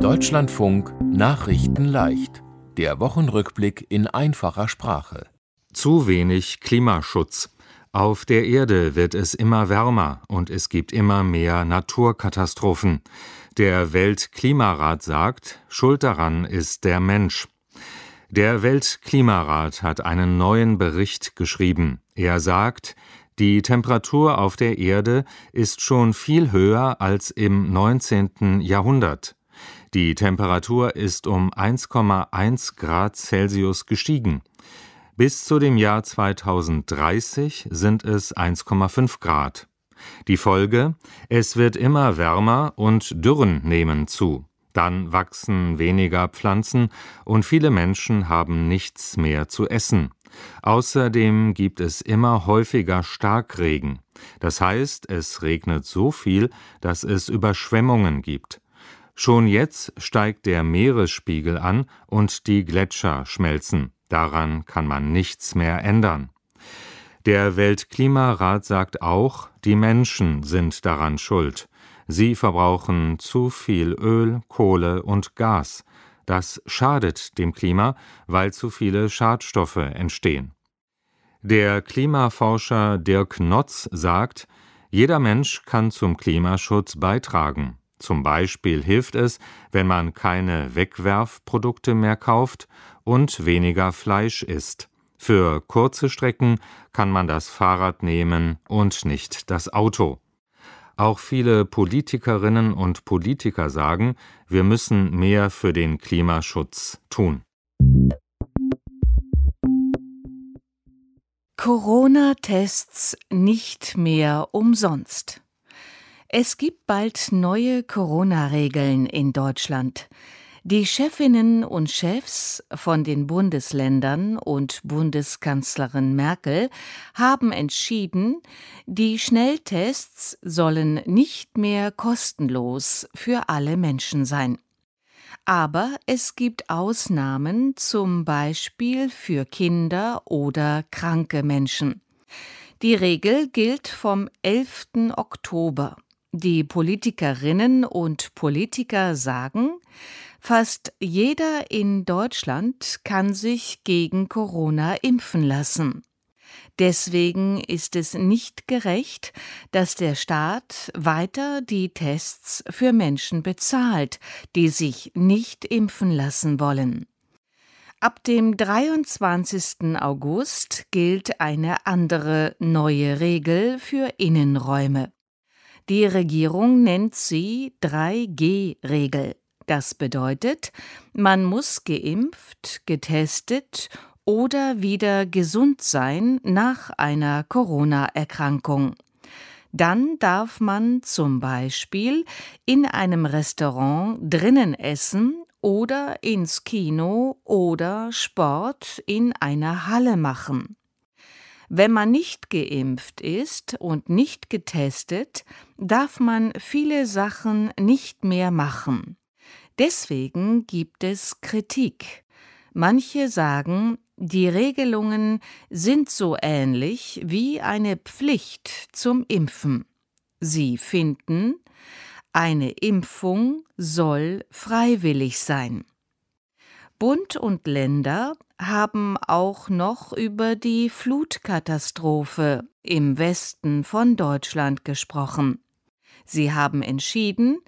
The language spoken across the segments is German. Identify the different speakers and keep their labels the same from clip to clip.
Speaker 1: Deutschlandfunk Nachrichten leicht. Der Wochenrückblick in einfacher Sprache.
Speaker 2: Zu wenig Klimaschutz. Auf der Erde wird es immer wärmer und es gibt immer mehr Naturkatastrophen. Der Weltklimarat sagt, Schuld daran ist der Mensch. Der Weltklimarat hat einen neuen Bericht geschrieben. Er sagt, die Temperatur auf der Erde ist schon viel höher als im 19. Jahrhundert. Die Temperatur ist um 1,1 Grad Celsius gestiegen. Bis zu dem Jahr 2030 sind es 1,5 Grad. Die Folge? Es wird immer wärmer und Dürren nehmen zu. Dann wachsen weniger Pflanzen und viele Menschen haben nichts mehr zu essen. Außerdem gibt es immer häufiger Starkregen. Das heißt, es regnet so viel, dass es Überschwemmungen gibt. Schon jetzt steigt der Meeresspiegel an und die Gletscher schmelzen. Daran kann man nichts mehr ändern. Der Weltklimarat sagt auch, die Menschen sind daran schuld. Sie verbrauchen zu viel Öl, Kohle und Gas. Das schadet dem Klima, weil zu viele Schadstoffe entstehen. Der Klimaforscher Dirk Notz sagt, jeder Mensch kann zum Klimaschutz beitragen. Zum Beispiel hilft es, wenn man keine Wegwerfprodukte mehr kauft und weniger Fleisch isst. Für kurze Strecken kann man das Fahrrad nehmen und nicht das Auto. Auch viele Politikerinnen und Politiker sagen, wir müssen mehr für den Klimaschutz tun.
Speaker 3: Corona-Tests nicht mehr umsonst. Es gibt bald neue Corona-Regeln in Deutschland. Die Chefinnen und Chefs von den Bundesländern und Bundeskanzlerin Merkel haben entschieden, die Schnelltests sollen nicht mehr kostenlos für alle Menschen sein. Aber es gibt Ausnahmen, zum Beispiel für Kinder oder kranke Menschen. Die Regel gilt vom 11. Oktober. Die Politikerinnen und Politiker sagen, Fast jeder in Deutschland kann sich gegen Corona impfen lassen. Deswegen ist es nicht gerecht, dass der Staat weiter die Tests für Menschen bezahlt, die sich nicht impfen lassen wollen. Ab dem 23. August gilt eine andere neue Regel für Innenräume. Die Regierung nennt sie 3G-Regel. Das bedeutet, man muss geimpft, getestet oder wieder gesund sein nach einer Corona-Erkrankung. Dann darf man zum Beispiel in einem Restaurant drinnen essen oder ins Kino oder Sport in einer Halle machen. Wenn man nicht geimpft ist und nicht getestet, darf man viele Sachen nicht mehr machen. Deswegen gibt es Kritik. Manche sagen, die Regelungen sind so ähnlich wie eine Pflicht zum Impfen. Sie finden, eine Impfung soll freiwillig sein. Bund und Länder haben auch noch über die Flutkatastrophe im Westen von Deutschland gesprochen. Sie haben entschieden,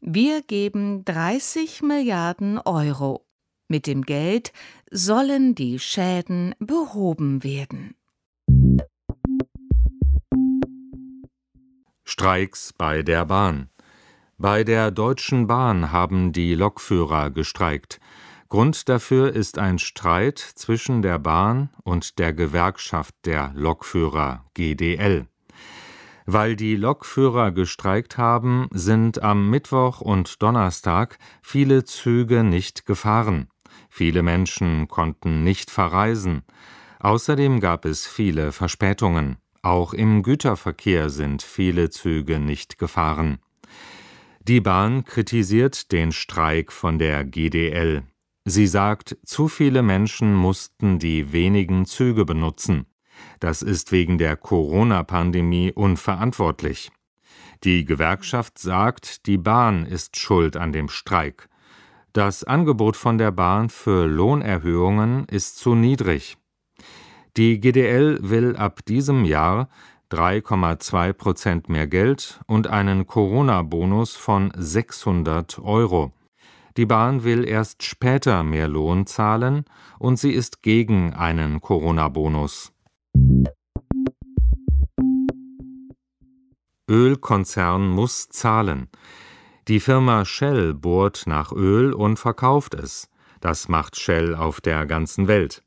Speaker 3: wir geben 30 Milliarden Euro. Mit dem Geld sollen die Schäden behoben werden.
Speaker 2: Streiks bei der Bahn. Bei der Deutschen Bahn haben die Lokführer gestreikt. Grund dafür ist ein Streit zwischen der Bahn und der Gewerkschaft der Lokführer GDL. Weil die Lokführer gestreikt haben, sind am Mittwoch und Donnerstag viele Züge nicht gefahren. Viele Menschen konnten nicht verreisen. Außerdem gab es viele Verspätungen. Auch im Güterverkehr sind viele Züge nicht gefahren. Die Bahn kritisiert den Streik von der GDL. Sie sagt, zu viele Menschen mussten die wenigen Züge benutzen. Das ist wegen der Corona-Pandemie unverantwortlich. Die Gewerkschaft sagt, die Bahn ist schuld an dem Streik. Das Angebot von der Bahn für Lohnerhöhungen ist zu niedrig. Die GDL will ab diesem Jahr 3,2 Prozent mehr Geld und einen Corona-Bonus von 600 Euro. Die Bahn will erst später mehr Lohn zahlen und sie ist gegen einen Corona-Bonus. Ölkonzern muss zahlen. Die Firma Shell bohrt nach Öl und verkauft es. Das macht Shell auf der ganzen Welt.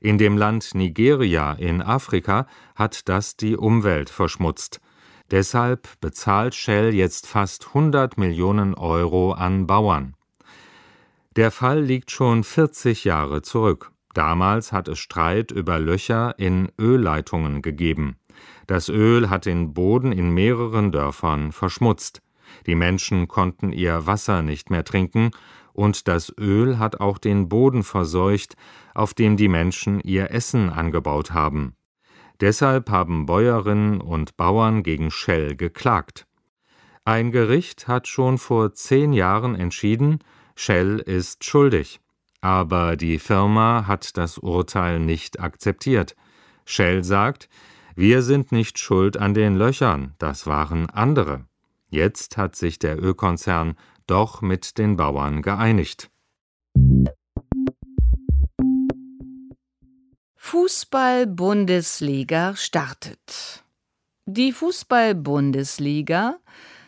Speaker 2: In dem Land Nigeria in Afrika hat das die Umwelt verschmutzt. Deshalb bezahlt Shell jetzt fast 100 Millionen Euro an Bauern. Der Fall liegt schon 40 Jahre zurück. Damals hat es Streit über Löcher in Ölleitungen gegeben. Das Öl hat den Boden in mehreren Dörfern verschmutzt. Die Menschen konnten ihr Wasser nicht mehr trinken, und das Öl hat auch den Boden verseucht, auf dem die Menschen ihr Essen angebaut haben. Deshalb haben Bäuerinnen und Bauern gegen Shell geklagt. Ein Gericht hat schon vor zehn Jahren entschieden, Shell ist schuldig. Aber die Firma hat das Urteil nicht akzeptiert. Shell sagt, wir sind nicht schuld an den Löchern, das waren andere. Jetzt hat sich der Ölkonzern doch mit den Bauern geeinigt.
Speaker 3: Fußball-Bundesliga startet. Die Fußball-Bundesliga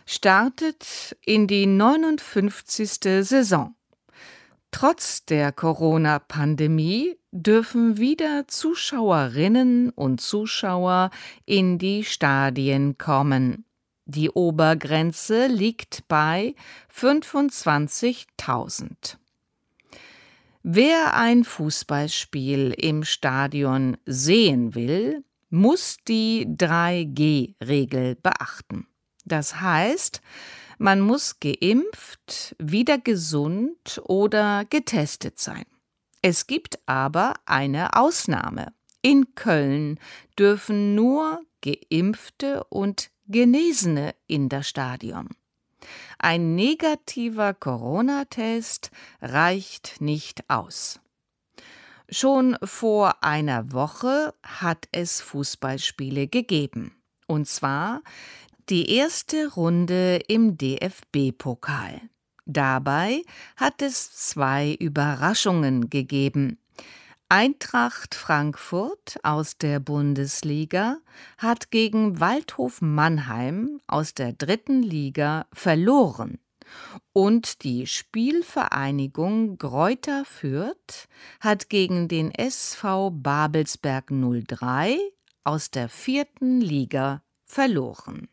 Speaker 3: startet in die 59. Saison. Trotz der Corona-Pandemie dürfen wieder Zuschauerinnen und Zuschauer in die Stadien kommen. Die Obergrenze liegt bei 25.000. Wer ein Fußballspiel im Stadion sehen will, muss die 3G-Regel beachten. Das heißt, man muss geimpft, wieder gesund oder getestet sein. Es gibt aber eine Ausnahme. In Köln dürfen nur geimpfte und Genesene in das Stadion. Ein negativer Corona-Test reicht nicht aus. Schon vor einer Woche hat es Fußballspiele gegeben. Und zwar die erste Runde im DFB-Pokal. Dabei hat es zwei Überraschungen gegeben. Eintracht Frankfurt aus der Bundesliga hat gegen Waldhof Mannheim aus der dritten Liga verloren und die Spielvereinigung Greuther Fürth hat gegen den SV Babelsberg 03 aus der vierten Liga verloren.